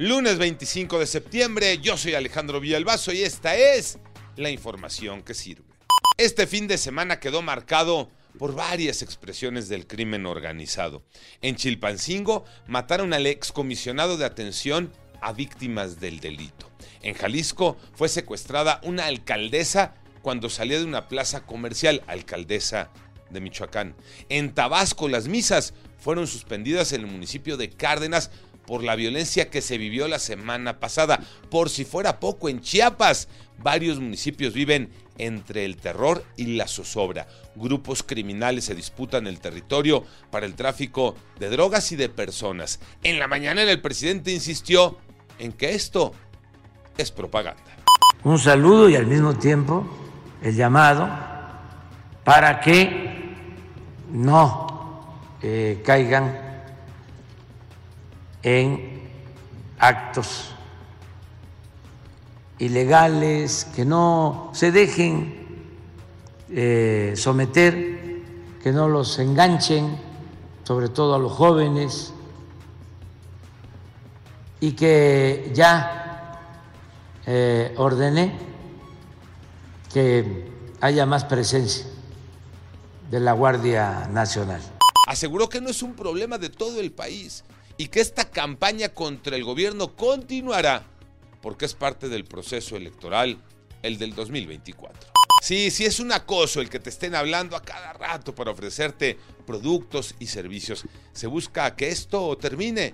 Lunes 25 de septiembre, yo soy Alejandro Villalbazo y esta es la información que sirve. Este fin de semana quedó marcado por varias expresiones del crimen organizado. En Chilpancingo mataron al excomisionado de atención a víctimas del delito. En Jalisco fue secuestrada una alcaldesa cuando salía de una plaza comercial, alcaldesa de Michoacán. En Tabasco las misas fueron suspendidas en el municipio de Cárdenas por la violencia que se vivió la semana pasada. Por si fuera poco, en Chiapas varios municipios viven entre el terror y la zozobra. Grupos criminales se disputan el territorio para el tráfico de drogas y de personas. En la mañana el presidente insistió en que esto es propaganda. Un saludo y al mismo tiempo el llamado para que no eh, caigan en actos ilegales, que no se dejen eh, someter, que no los enganchen, sobre todo a los jóvenes, y que ya eh, ordené que haya más presencia de la Guardia Nacional. Aseguró que no es un problema de todo el país y que esta campaña contra el gobierno continuará porque es parte del proceso electoral, el del 2024. Sí, sí es un acoso el que te estén hablando a cada rato para ofrecerte productos y servicios. Se busca que esto termine.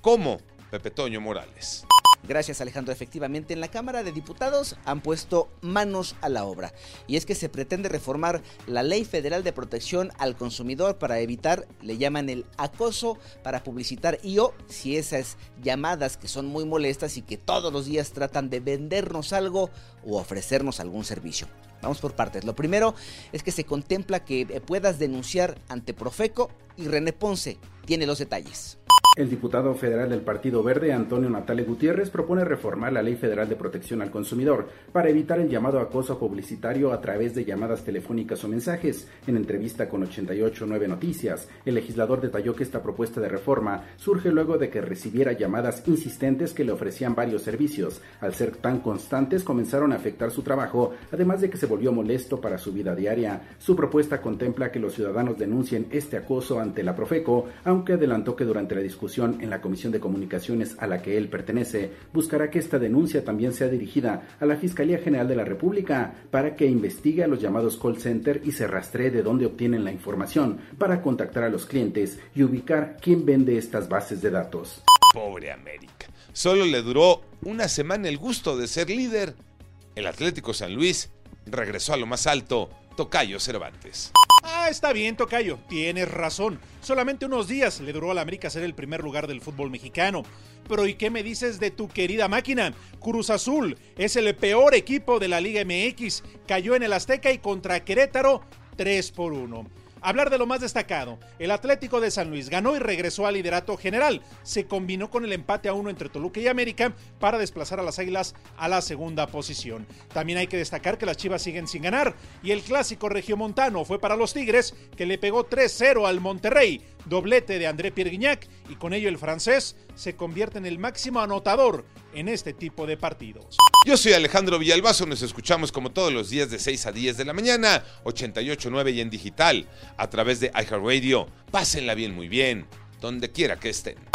¿Cómo? Pepe Toño Morales. Gracias Alejandro, efectivamente en la Cámara de Diputados han puesto manos a la obra y es que se pretende reformar la Ley Federal de Protección al Consumidor para evitar, le llaman el acoso para publicitar y o si esas llamadas que son muy molestas y que todos los días tratan de vendernos algo o ofrecernos algún servicio. Vamos por partes. Lo primero es que se contempla que puedas denunciar ante Profeco y René Ponce tiene los detalles. El diputado federal del Partido Verde, Antonio Natale Gutiérrez, propone reformar la Ley Federal de Protección al Consumidor para evitar el llamado acoso publicitario a través de llamadas telefónicas o mensajes. En entrevista con 889 Noticias, el legislador detalló que esta propuesta de reforma surge luego de que recibiera llamadas insistentes que le ofrecían varios servicios. Al ser tan constantes, comenzaron a afectar su trabajo, además de que se volvió molesto para su vida diaria. Su propuesta contempla que los ciudadanos denuncien este acoso ante la Profeco, aunque adelantó que durante la discusión en la Comisión de Comunicaciones a la que él pertenece, buscará que esta denuncia también sea dirigida a la Fiscalía General de la República para que investigue a los llamados call center y se rastree de dónde obtienen la información para contactar a los clientes y ubicar quién vende estas bases de datos. Pobre América. Solo le duró una semana el gusto de ser líder. El Atlético San Luis regresó a lo más alto, Tocayo Cervantes. Ah, está bien, Tocayo, tienes razón. Solamente unos días le duró a la América ser el primer lugar del fútbol mexicano. Pero ¿y qué me dices de tu querida máquina? Cruz Azul es el peor equipo de la Liga MX. Cayó en el Azteca y contra Querétaro 3 por 1. Hablar de lo más destacado, el Atlético de San Luis ganó y regresó al liderato general. Se combinó con el empate a uno entre Toluca y América para desplazar a las Águilas a la segunda posición. También hay que destacar que las Chivas siguen sin ganar y el clásico regiomontano fue para los Tigres que le pegó 3-0 al Monterrey, doblete de André Pierre Guignac y con ello el francés se convierte en el máximo anotador en este tipo de partidos. Yo soy Alejandro Villalbazo, nos escuchamos como todos los días de 6 a 10 de la mañana, 88.9 y en digital, a través de iHeartRadio. Pásenla bien, muy bien, donde quiera que estén.